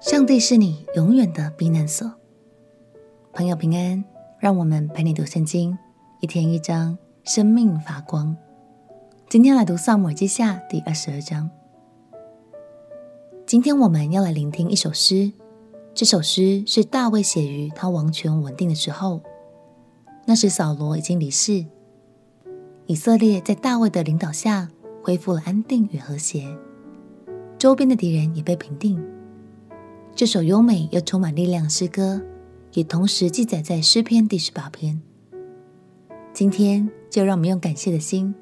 上帝是你永远的避难所。朋友平安，让我们陪你读圣经，一天一章，生命发光。今天来读《撒母耳记下》第二十二章。今天我们要来聆听一首诗，这首诗是大卫写于他王权稳定的时候。那时扫罗已经离世，以色列在大卫的领导下恢复了安定与和谐，周边的敌人也被平定。这首优美又充满力量诗歌，也同时记载在诗篇第十八篇。今天就让我们用感谢的心，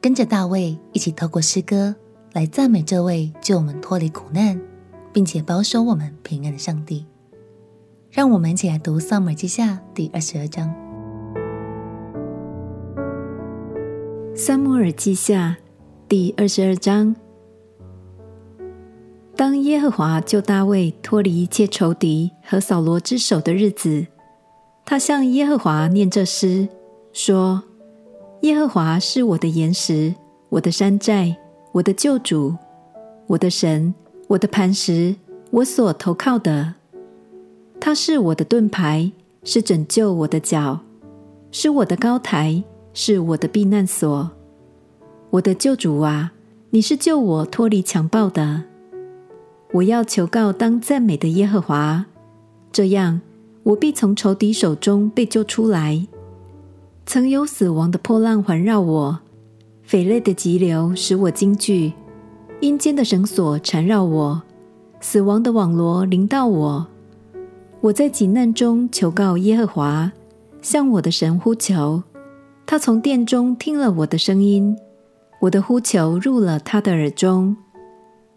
跟着大卫一起透过诗歌来赞美这位救我们脱离苦难，并且保守我们平安的上帝。让我们一起来读《撒母耳记下》第二十二章。《撒母耳记下》第二十二章。当耶和华救大卫脱离一切仇敌和扫罗之手的日子，他向耶和华念这诗，说：“耶和华是我的岩石，我的山寨，我的救主，我的神，我的磐石，我所投靠的。他是我的盾牌，是拯救我的脚，是我的高台，是我的避难所。我的救主啊，你是救我脱离强暴的。”我要求告当赞美的耶和华，这样我必从仇敌手中被救出来。曾有死亡的波浪环绕我，匪类的急流使我惊惧，阴间的绳索缠绕我，死亡的网罗临到我。我在急难中求告耶和华，向我的神呼求，他从殿中听了我的声音，我的呼求入了他的耳中。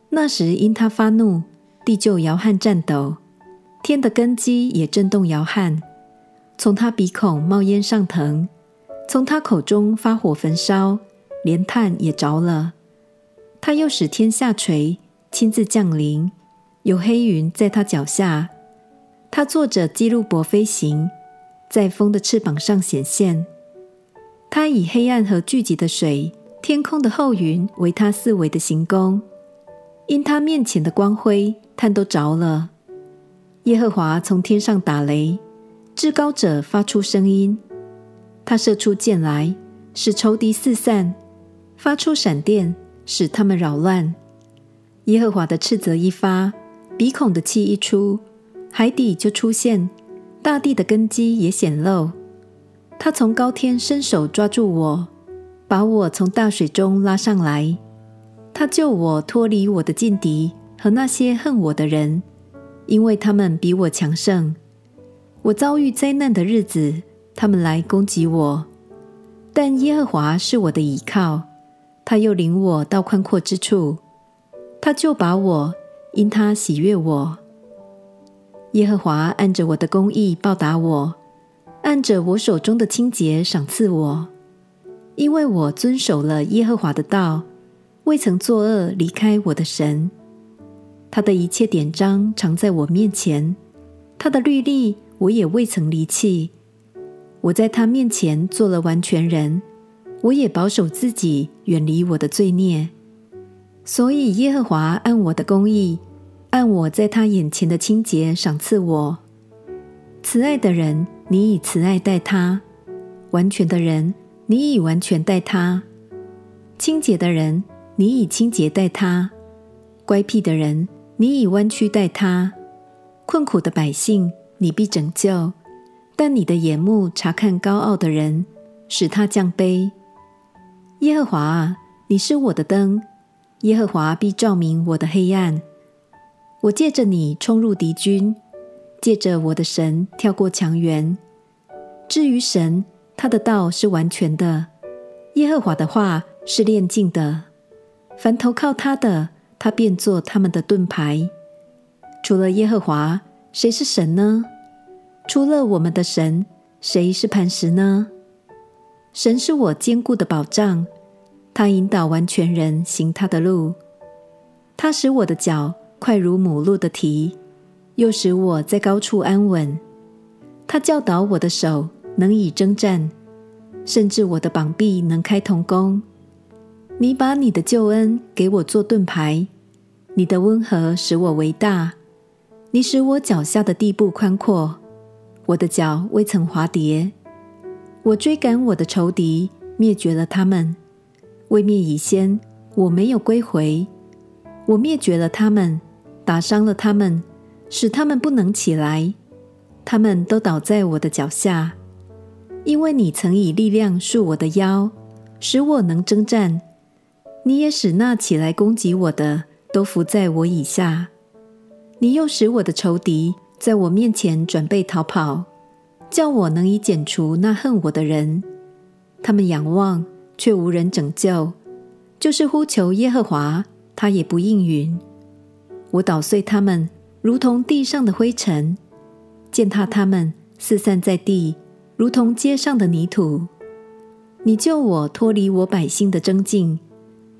那时，因他发怒，地就摇撼颤抖，天的根基也震动摇撼。从他鼻孔冒烟上腾，从他口中发火焚烧，连炭也着了。他又使天下垂，亲自降临，有黑云在他脚下。他坐着基路伯飞行，在风的翅膀上显现。他以黑暗和聚集的水、天空的厚云为他四围的行宫。因他面前的光辉，炭都着了。耶和华从天上打雷，至高者发出声音。他射出箭来，使仇敌四散；发出闪电，使他们扰乱。耶和华的斥责一发，鼻孔的气一出，海底就出现，大地的根基也显露。他从高天伸手抓住我，把我从大水中拉上来。他救我脱离我的劲敌和那些恨我的人，因为他们比我强盛。我遭遇灾难的日子，他们来攻击我，但耶和华是我的倚靠，他又领我到宽阔之处，他就把我，因他喜悦我。耶和华按着我的公义报答我，按着我手中的清洁赏赐我，因为我遵守了耶和华的道。未曾作恶，离开我的神。他的一切典章常在我面前，他的律例我也未曾离弃。我在他面前做了完全人，我也保守自己，远离我的罪孽。所以耶和华按我的公义，按我在他眼前的清洁赏赐我。慈爱的人，你以慈爱待他；完全的人，你以完全待他；清洁的人。你以清洁待他，乖僻的人，你以弯曲待他；困苦的百姓，你必拯救。但你的眼目察看高傲的人，使他降卑。耶和华啊，你是我的灯，耶和华必照明我的黑暗。我借着你冲入敌军，借着我的神跳过墙垣。至于神，他的道是完全的，耶和华的话是炼净的。凡投靠他的，他便做他们的盾牌。除了耶和华，谁是神呢？除了我们的神，谁是磐石呢？神是我坚固的保障，他引导完全人行他的路。他使我的脚快如母鹿的蹄，又使我在高处安稳。他教导我的手能以征战，甚至我的膀臂能开铜弓。你把你的救恩给我做盾牌，你的温和使我为大，你使我脚下的地步宽阔，我的脚未曾滑跌。我追赶我的仇敌，灭绝了他们。未灭以先，我没有归回。我灭绝了他们，打伤了他们，使他们不能起来。他们都倒在我的脚下，因为你曾以力量束我的腰，使我能征战。你也使那起来攻击我的都伏在我以下。你又使我的仇敌在我面前准备逃跑，叫我能以剪除那恨我的人。他们仰望，却无人拯救；就是呼求耶和华，他也不应允。我捣碎他们，如同地上的灰尘。践踏他们，四散在地，如同街上的泥土。你救我脱离我百姓的争竞，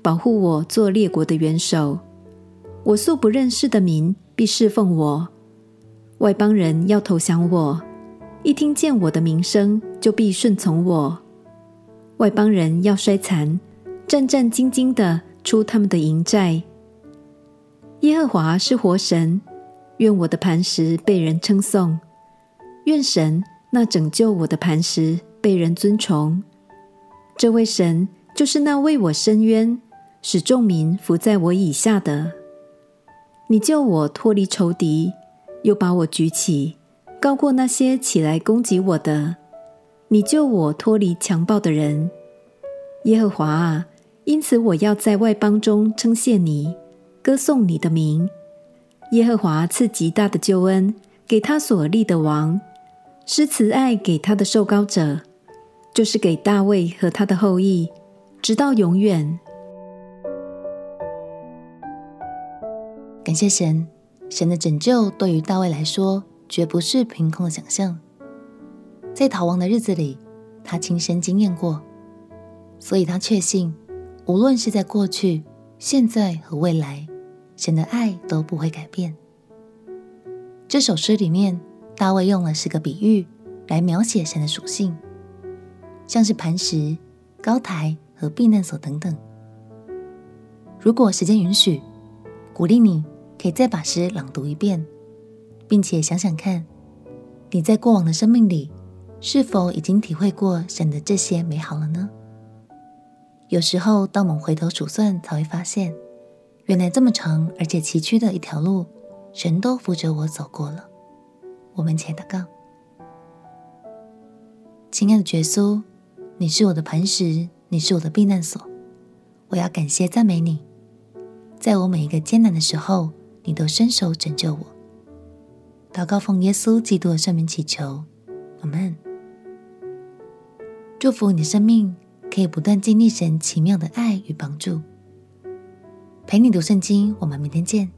保护我做列国的元首。我素不认识的民必侍奉我，外邦人要投降我，一听见我的名声就必顺从我。外邦人要衰残，战战兢兢地出他们的营寨。耶和华是活神。愿我的磐石被人称颂，愿神那拯救我的磐石被人尊崇。这位神就是那为我伸冤、使众民伏在我以下的。你救我脱离仇敌，又把我举起，高过那些起来攻击我的。你救我脱离强暴的人，耶和华啊！因此我要在外邦中称谢你，歌颂你的名。耶和华赐极大的救恩给他所立的王，施慈爱给他的受膏者，就是给大卫和他的后裔，直到永远。感谢神，神的拯救对于大卫来说绝不是凭空的想象，在逃亡的日子里，他亲身经验过，所以他确信，无论是在过去、现在和未来。神的爱都不会改变。这首诗里面，大卫用了十个比喻来描写神的属性，像是磐石、高台和避难所等等。如果时间允许，鼓励你可以再把诗朗读一遍，并且想想看，你在过往的生命里是否已经体会过神的这些美好了呢？有时候，当我们回头数算，才会发现。原来这么长而且崎岖的一条路，神都扶着我走过了。我们且祷告：亲爱的耶稣，你是我的磐石，你是我的避难所。我要感谢赞美你，在我每一个艰难的时候，你都伸手拯救我。祷告奉耶稣基督的圣名祈求，阿门。祝福你的生命可以不断经历神奇妙的爱与帮助。陪你读圣经，我们明天见。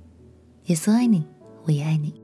耶稣爱你，我也爱你。